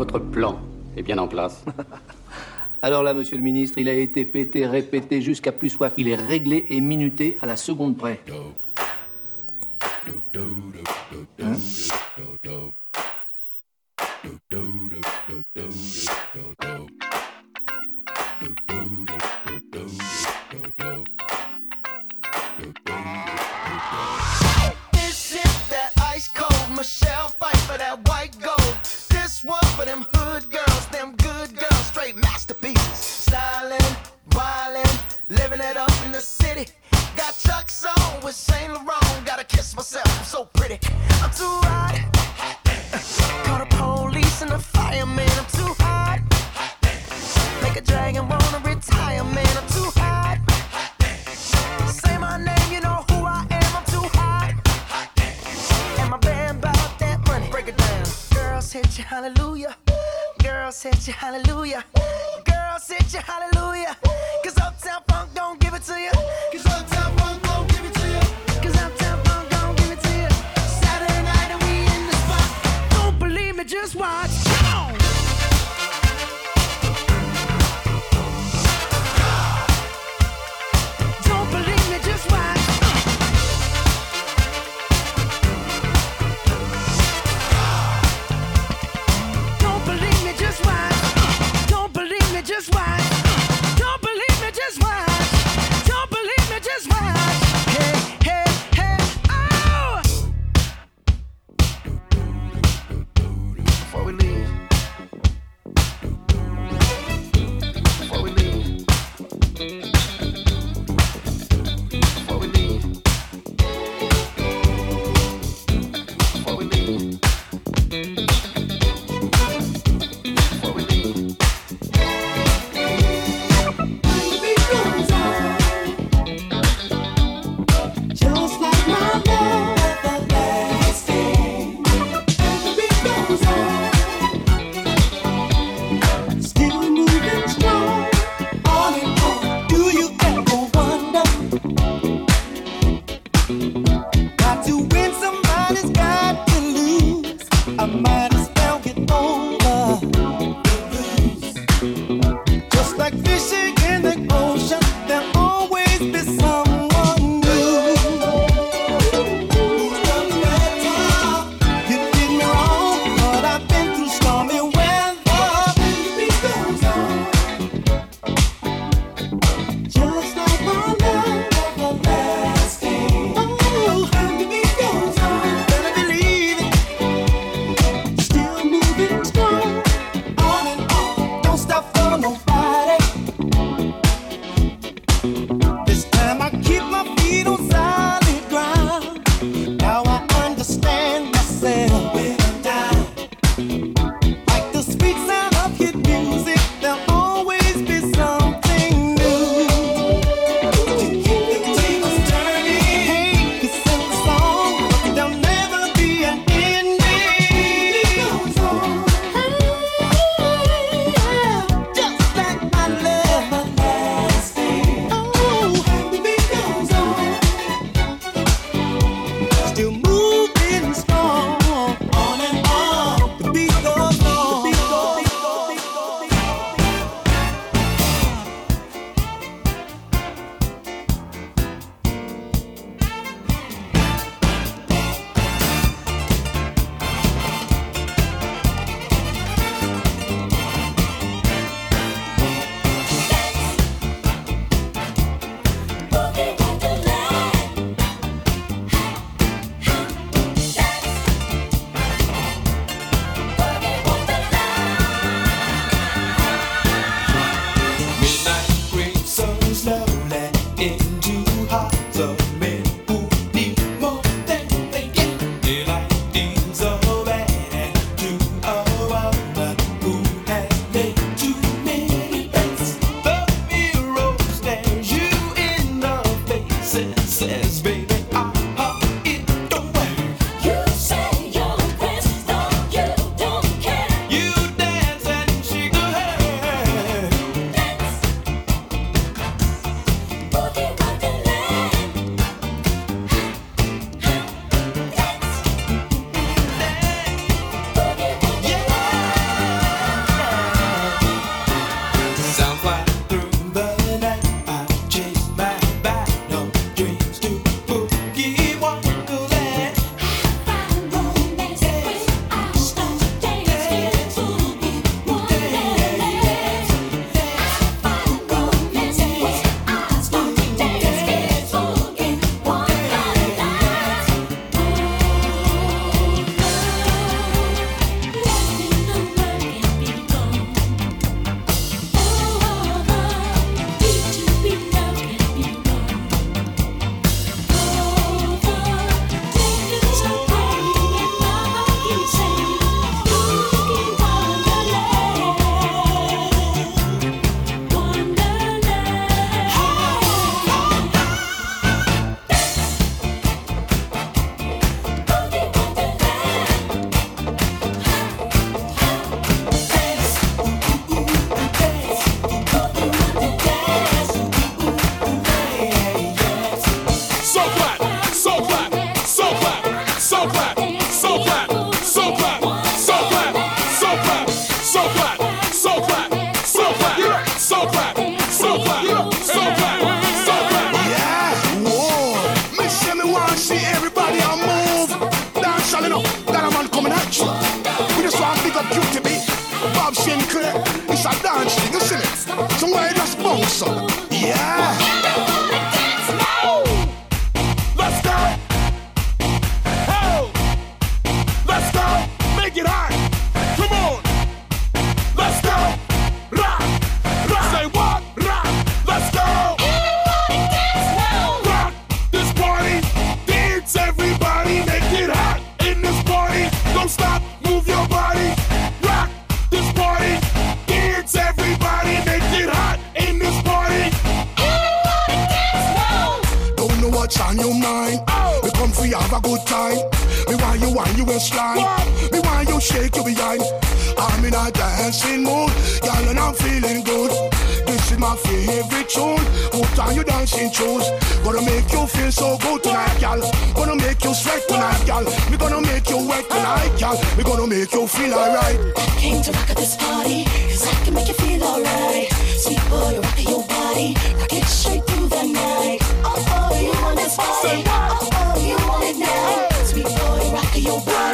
votre plan est bien en place. Alors là, monsieur le ministre, il a été pété, répété jusqu'à plus soif. Il est réglé et minuté à la seconde près. Hein my dancing mood, girl, and I'm feeling good. This is my favorite tune. Put on you dancing shoes. Gonna make you feel so good tonight, girl. Gonna make you sweat tonight, girl. We gonna make you wet tonight, girl. We gonna make you feel alright. I Came to rock at this party, cause I can make you feel alright. Sweet boy, rock your body, rock it straight through the night. Oh, oh, you want this party? Oh, oh, you want it now? Sweet boy, rock your body,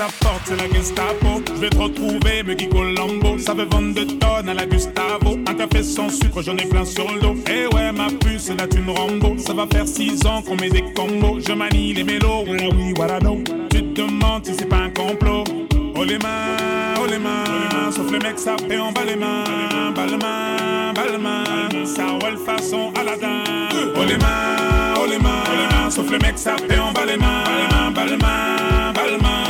ta porte, c'est la Gestapo. Je vais te retrouver, me Colombo. Ça veut vendre de tonnes à la Gustavo. Un café sans sucre, j'en ai plein sur le dos. Eh ouais, ma puce, c'est la thune Rambo. Ça va faire six ans qu'on met des combos. Je manie les mélos, voilà oui, voilà non. Tu te demandes si c'est pas un complot. Oh les mains, oh les mains. Sauf les mecs, ça fait en bas les mains. Bas les mains, bas les mains. Ça roule façon Aladdin. Oh les mains, oh les mains. Sauf les mecs, ça fait en bas les mains. Bas les mains, bas les mains.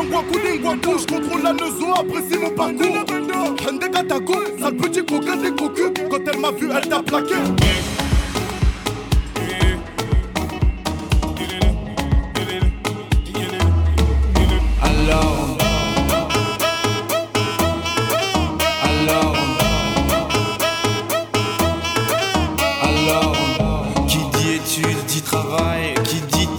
Chanel. Yamanangwa Koudingwaku, je contrôle la neuzo, apprécie mon parcours. Hende Katako, sale petit coquin des cocus. Quand elle m'a vu, elle t'a plaqué.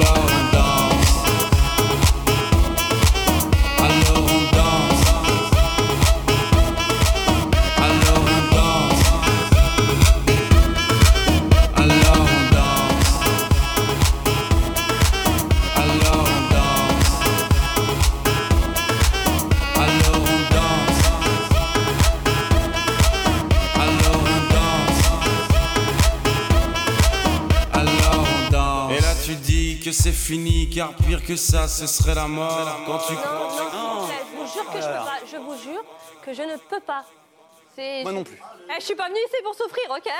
alone c'est fini, car pire que ça, ce serait la mort. Quand tu crois. Je vous jure que je peux pas. Je vous jure que je ne peux pas. C'est- Moi non plus. Eh, je suis pas venue ici pour souffrir, ok?